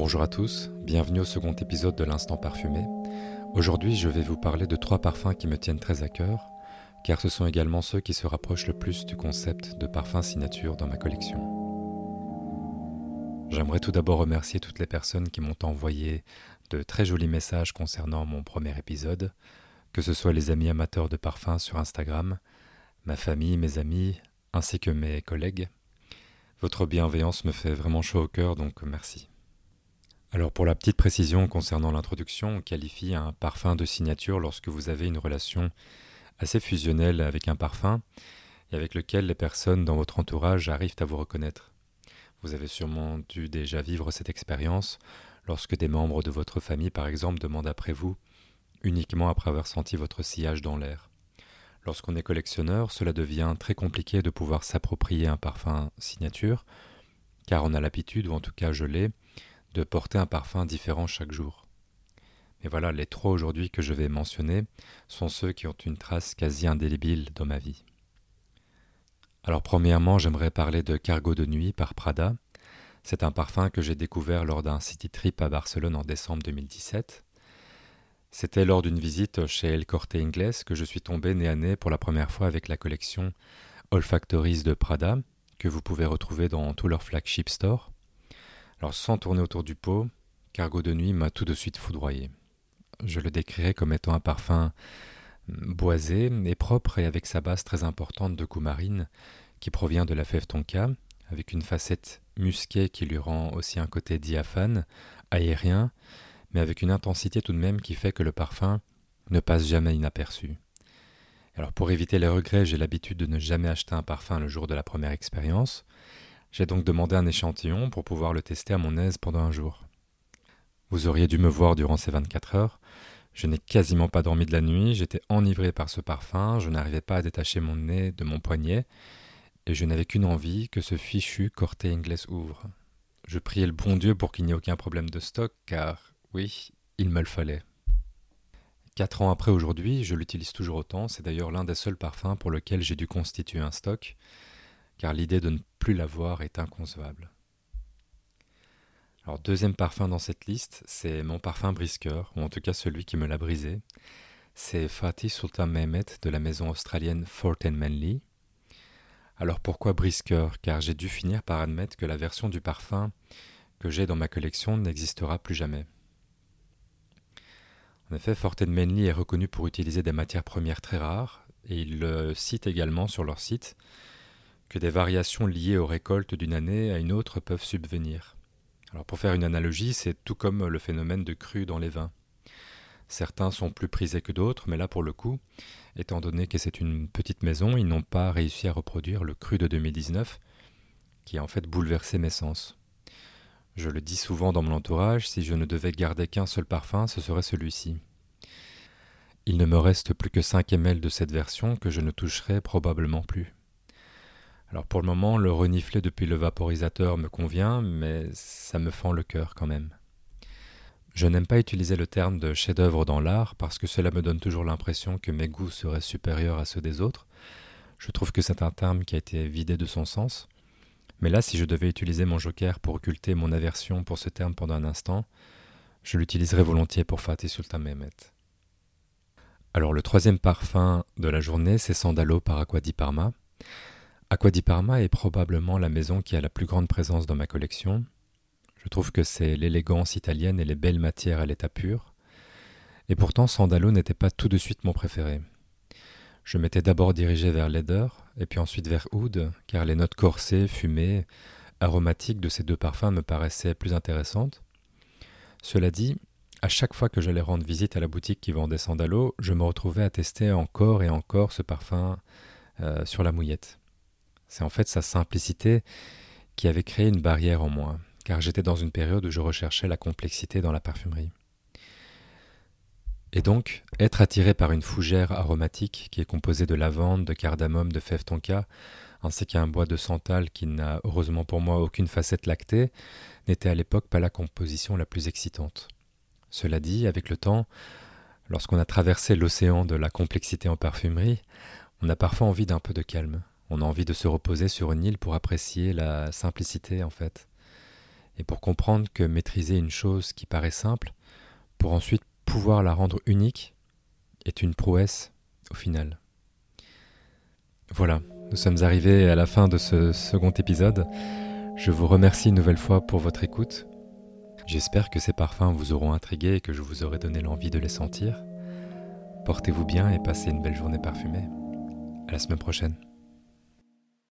Bonjour à tous, bienvenue au second épisode de l'Instant Parfumé. Aujourd'hui, je vais vous parler de trois parfums qui me tiennent très à cœur, car ce sont également ceux qui se rapprochent le plus du concept de parfum signature dans ma collection. J'aimerais tout d'abord remercier toutes les personnes qui m'ont envoyé de très jolis messages concernant mon premier épisode, que ce soit les amis amateurs de parfums sur Instagram, ma famille, mes amis, ainsi que mes collègues. Votre bienveillance me fait vraiment chaud au cœur, donc merci. Alors pour la petite précision concernant l'introduction, on qualifie un parfum de signature lorsque vous avez une relation assez fusionnelle avec un parfum et avec lequel les personnes dans votre entourage arrivent à vous reconnaître. Vous avez sûrement dû déjà vivre cette expérience lorsque des membres de votre famille, par exemple, demandent après vous, uniquement après avoir senti votre sillage dans l'air. Lorsqu'on est collectionneur, cela devient très compliqué de pouvoir s'approprier un parfum signature, car on a l'habitude, ou en tout cas je l'ai, de porter un parfum différent chaque jour. Mais voilà, les trois aujourd'hui que je vais mentionner sont ceux qui ont une trace quasi indélébile dans ma vie. Alors premièrement, j'aimerais parler de Cargo de nuit par Prada. C'est un parfum que j'ai découvert lors d'un city trip à Barcelone en décembre 2017. C'était lors d'une visite chez El Corte Inglés que je suis tombé nez à nez pour la première fois avec la collection Olfactories de Prada, que vous pouvez retrouver dans tous leurs flagship stores. Alors sans tourner autour du pot, Cargo de nuit m'a tout de suite foudroyé. Je le décrirais comme étant un parfum boisé et propre et avec sa base très importante de coumarine qui provient de la fève tonka, avec une facette musquée qui lui rend aussi un côté diaphane, aérien, mais avec une intensité tout de même qui fait que le parfum ne passe jamais inaperçu. Alors pour éviter les regrets, j'ai l'habitude de ne jamais acheter un parfum le jour de la première expérience, j'ai donc demandé un échantillon pour pouvoir le tester à mon aise pendant un jour. Vous auriez dû me voir durant ces 24 heures. Je n'ai quasiment pas dormi de la nuit, j'étais enivré par ce parfum, je n'arrivais pas à détacher mon nez de mon poignet, et je n'avais qu'une envie que ce fichu Corte Inglés ouvre. Je priais le bon Dieu pour qu'il n'y ait aucun problème de stock, car, oui, il me le fallait. Quatre ans après aujourd'hui, je l'utilise toujours autant, c'est d'ailleurs l'un des seuls parfums pour lequel j'ai dû constituer un stock, car l'idée de ne plus l'avoir est inconcevable. Alors deuxième parfum dans cette liste, c'est mon parfum brisqueur, ou en tout cas celui qui me l'a brisé. C'est Fatih Sultan Mehmet de la maison australienne Fort Manley. Alors pourquoi brisqueur? Car j'ai dû finir par admettre que la version du parfum que j'ai dans ma collection n'existera plus jamais. En effet, Fort Manley est reconnu pour utiliser des matières premières très rares, et il le cite également sur leur site, que des variations liées aux récoltes d'une année à une autre peuvent subvenir. Alors pour faire une analogie, c'est tout comme le phénomène de crue dans les vins. Certains sont plus prisés que d'autres, mais là pour le coup, étant donné que c'est une petite maison, ils n'ont pas réussi à reproduire le cru de 2019, qui a en fait bouleversé mes sens. Je le dis souvent dans mon entourage, si je ne devais garder qu'un seul parfum, ce serait celui-ci. Il ne me reste plus que 5 ml de cette version que je ne toucherai probablement plus. Alors pour le moment, le renifler depuis le vaporisateur me convient, mais ça me fend le cœur quand même. Je n'aime pas utiliser le terme de chef-d'œuvre dans l'art parce que cela me donne toujours l'impression que mes goûts seraient supérieurs à ceux des autres. Je trouve que c'est un terme qui a été vidé de son sens. Mais là, si je devais utiliser mon joker pour occulter mon aversion pour ce terme pendant un instant, je l'utiliserais volontiers pour Fatih Sultan Mehmet. Alors le troisième parfum de la journée, c'est Sandalo par Parma. Parma est probablement la maison qui a la plus grande présence dans ma collection. Je trouve que c'est l'élégance italienne et les belles matières à l'état pur. Et pourtant, Sandalo n'était pas tout de suite mon préféré. Je m'étais d'abord dirigé vers Leder, et puis ensuite vers Oud, car les notes corsées, fumées, aromatiques de ces deux parfums me paraissaient plus intéressantes. Cela dit, à chaque fois que j'allais rendre visite à la boutique qui vendait Sandalo, je me retrouvais à tester encore et encore ce parfum euh, sur la mouillette. C'est en fait sa simplicité qui avait créé une barrière en moi, car j'étais dans une période où je recherchais la complexité dans la parfumerie. Et donc, être attiré par une fougère aromatique qui est composée de lavande, de cardamome, de fève tonka, ainsi qu'un bois de santal qui n'a heureusement pour moi aucune facette lactée, n'était à l'époque pas la composition la plus excitante. Cela dit, avec le temps, lorsqu'on a traversé l'océan de la complexité en parfumerie, on a parfois envie d'un peu de calme. On a envie de se reposer sur une île pour apprécier la simplicité en fait. et pour comprendre que maîtriser une chose qui paraît simple, pour ensuite pouvoir la rendre unique, est une prouesse au final. Voilà, nous sommes arrivés à la fin de ce second épisode. Je vous remercie une nouvelle fois pour votre écoute. J'espère que ces parfums vous auront intrigué et que je vous aurai donné l'envie de les sentir. Portez-vous bien et passez une belle journée parfumée. À la semaine prochaine.